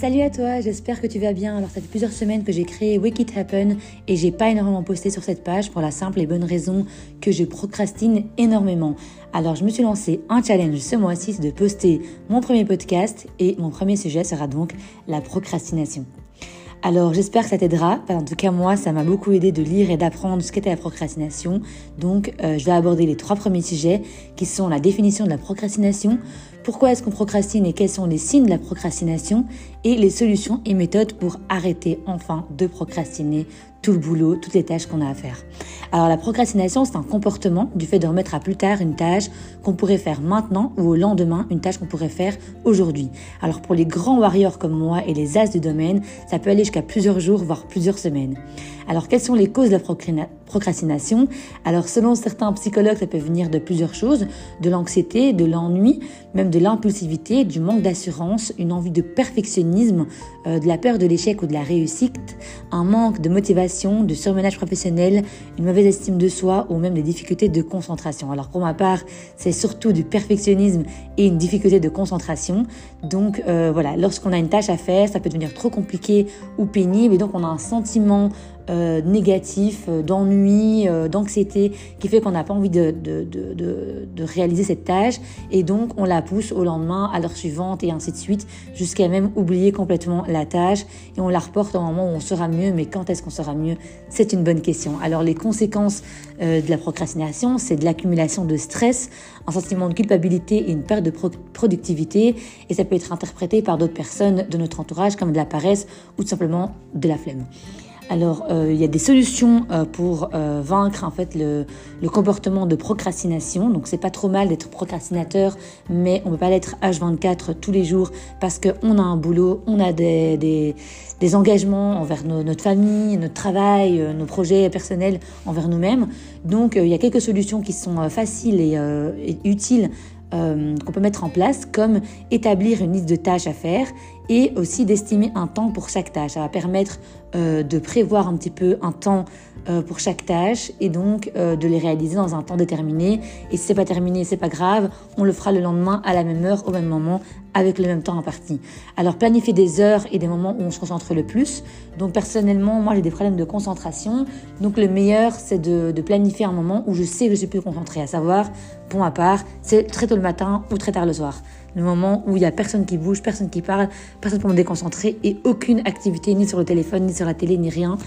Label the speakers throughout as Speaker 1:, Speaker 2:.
Speaker 1: Salut à toi, j'espère que tu vas bien. Alors ça fait plusieurs semaines que j'ai créé Wake Happen et j'ai pas énormément posté sur cette page pour la simple et bonne raison que je procrastine énormément. Alors je me suis lancé un challenge ce mois-ci de poster mon premier podcast et mon premier sujet sera donc la procrastination. Alors j'espère que ça t'aidera. En tout cas moi, ça m'a beaucoup aidé de lire et d'apprendre ce qu'était la procrastination. Donc euh, je vais aborder les trois premiers sujets qui sont la définition de la procrastination, pourquoi est-ce qu'on procrastine et quels sont les signes de la procrastination et les solutions et méthodes pour arrêter enfin de procrastiner tout le boulot, toutes les tâches qu'on a à faire. Alors la procrastination, c'est un comportement du fait de remettre à plus tard une tâche qu'on pourrait faire maintenant ou au lendemain, une tâche qu'on pourrait faire aujourd'hui. Alors pour les grands warriors comme moi et les as du domaine, ça peut aller jusqu'à plusieurs jours, voire plusieurs semaines. Alors quelles sont les causes de la procrastination Alors selon certains psychologues, ça peut venir de plusieurs choses, de l'anxiété, de l'ennui, même de l'impulsivité, du manque d'assurance, une envie de perfectionnisme, euh, de la peur de l'échec ou de la réussite, un manque de motivation de surmenage professionnel, une mauvaise estime de soi ou même des difficultés de concentration. Alors pour ma part, c'est surtout du perfectionnisme et une difficulté de concentration. Donc euh, voilà, lorsqu'on a une tâche à faire, ça peut devenir trop compliqué ou pénible et donc on a un sentiment euh, négatif, euh, d'ennui, euh, d'anxiété, qui fait qu'on n'a pas envie de, de, de, de, réaliser cette tâche, et donc on la pousse au lendemain, à l'heure suivante, et ainsi de suite, jusqu'à même oublier complètement la tâche, et on la reporte au moment où on sera mieux, mais quand est-ce qu'on sera mieux? C'est une bonne question. Alors les conséquences de la procrastination, c'est de l'accumulation de stress, un sentiment de culpabilité et une perte de productivité, et ça peut être interprété par d'autres personnes de notre entourage comme de la paresse ou tout simplement de la flemme. Alors, euh, il y a des solutions euh, pour euh, vaincre en fait le, comportement de procrastination. Donc, c'est pas trop mal d'être procrastinateur, mais on peut pas l'être H24 tous les jours parce qu'on a un boulot, on a des, des, engagements envers notre famille, notre travail, nos projets personnels envers nous-mêmes. Donc, il y a quelques solutions qui sont faciles et, et utiles qu'on peut mettre en place, comme établir une liste de tâches à faire et aussi d'estimer un temps pour chaque tâche. Ça va permettre euh, de prévoir un petit peu un temps euh, pour chaque tâche et donc euh, de les réaliser dans un temps déterminé. Et si c'est pas terminé, c'est pas grave, on le fera le lendemain à la même heure, au même moment, avec le même temps imparti. Alors planifier des heures et des moments où on se concentre le plus. Donc personnellement, moi j'ai des problèmes de concentration. Donc le meilleur, c'est de, de, planifier un moment où je sais que je suis plus concentrée. À savoir, pour ma part, c'est très tôt le matin ou très tard le soir le moment où il y a personne qui bouge, personne qui parle, personne pour me déconcentrer et aucune activité ni sur le téléphone, ni sur la télé, ni rien.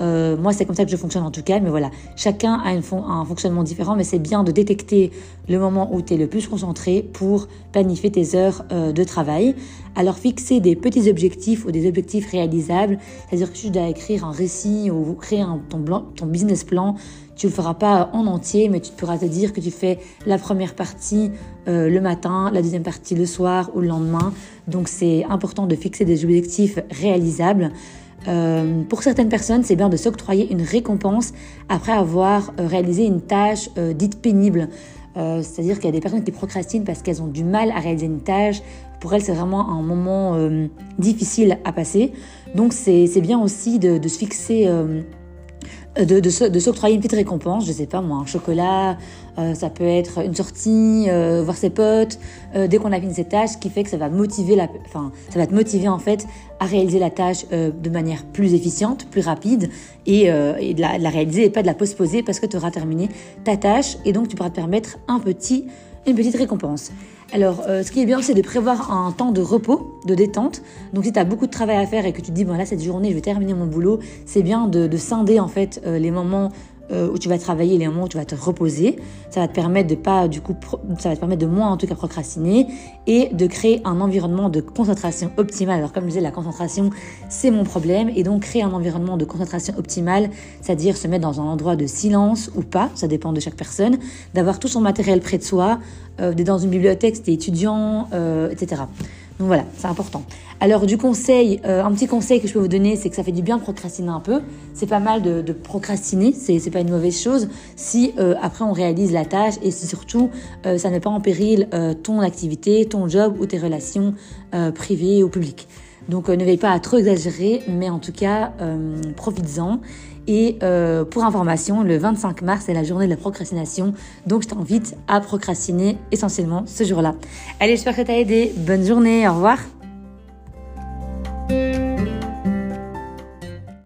Speaker 1: Euh, moi, c'est comme ça que je fonctionne en tout cas, mais voilà, chacun a un fonctionnement différent, mais c'est bien de détecter le moment où tu es le plus concentré pour planifier tes heures euh, de travail. Alors, fixer des petits objectifs ou des objectifs réalisables, c'est-à-dire que tu dois écrire un récit ou créer un, ton business plan, tu le feras pas en entier, mais tu pourras te dire que tu fais la première partie euh, le matin, la deuxième partie le soir ou le lendemain. Donc, c'est important de fixer des objectifs réalisables. Euh, pour certaines personnes, c'est bien de s'octroyer une récompense après avoir euh, réalisé une tâche dite pénible. C'est-à-dire qu'il y a des personnes qui procrastinent parce qu'elles ont du mal à réaliser une tâche. Pour elles, c'est vraiment un moment difficile à passer. Donc, c'est bien aussi de se fixer de, de, s'octroyer une petite récompense, je sais pas moi, un chocolat, euh, ça peut être une sortie, euh, voir ses potes, euh, dès qu'on a fini cette tâche, ce qui fait que ça va motiver la, enfin, ça va te motiver en fait à réaliser la tâche de manière plus efficiente, plus rapide et, et de, la, de, la, réaliser et pas de la postposer parce que tu auras terminé ta tâche et donc tu pourras te permettre un petit, une petite récompense. Alors, euh, ce qui est bien, c'est de prévoir un temps de repos, de détente. Donc, si tu as beaucoup de travail à faire et que tu te dis, bon, cette journée, je vais terminer mon boulot, c'est bien de, de, scinder, en fait, euh, les moments euh, où tu vas travailler, les moments où tu vas te reposer. Ça va te permettre de pas, du coup, ça va te permettre de moins, en tout cas, procrastiner et de créer un environnement de concentration optimale. Alors, comme je disais, la concentration, c'est mon problème. Et donc, créer un environnement de concentration optimale, c'est-à-dire se mettre dans un endroit de silence ou pas, ça dépend de chaque personne, d'avoir tout son matériel près de soi, euh, dans une bibliothèque, si étudiant, euh, etc. Donc voilà, c'est important. Alors du conseil, euh, un petit conseil que je peux vous donner, c'est que ça fait du bien de procrastiner un peu. C'est pas mal de, procrastiner, c'est, c'est pas une mauvaise chose si euh, après on réalise la tâche et si surtout euh, ça ne met pas en péril ton activité, ton job ou tes relations privées ou publiques. Donc ne veille pas à trop exagérer, mais en tout cas profites-en. Et pour information, le 25 mars c'est la journée de la procrastination, donc je t'invite à procrastiner essentiellement ce jour-là. Allez, j'espère que ça t'a aidé. Bonne journée, au revoir.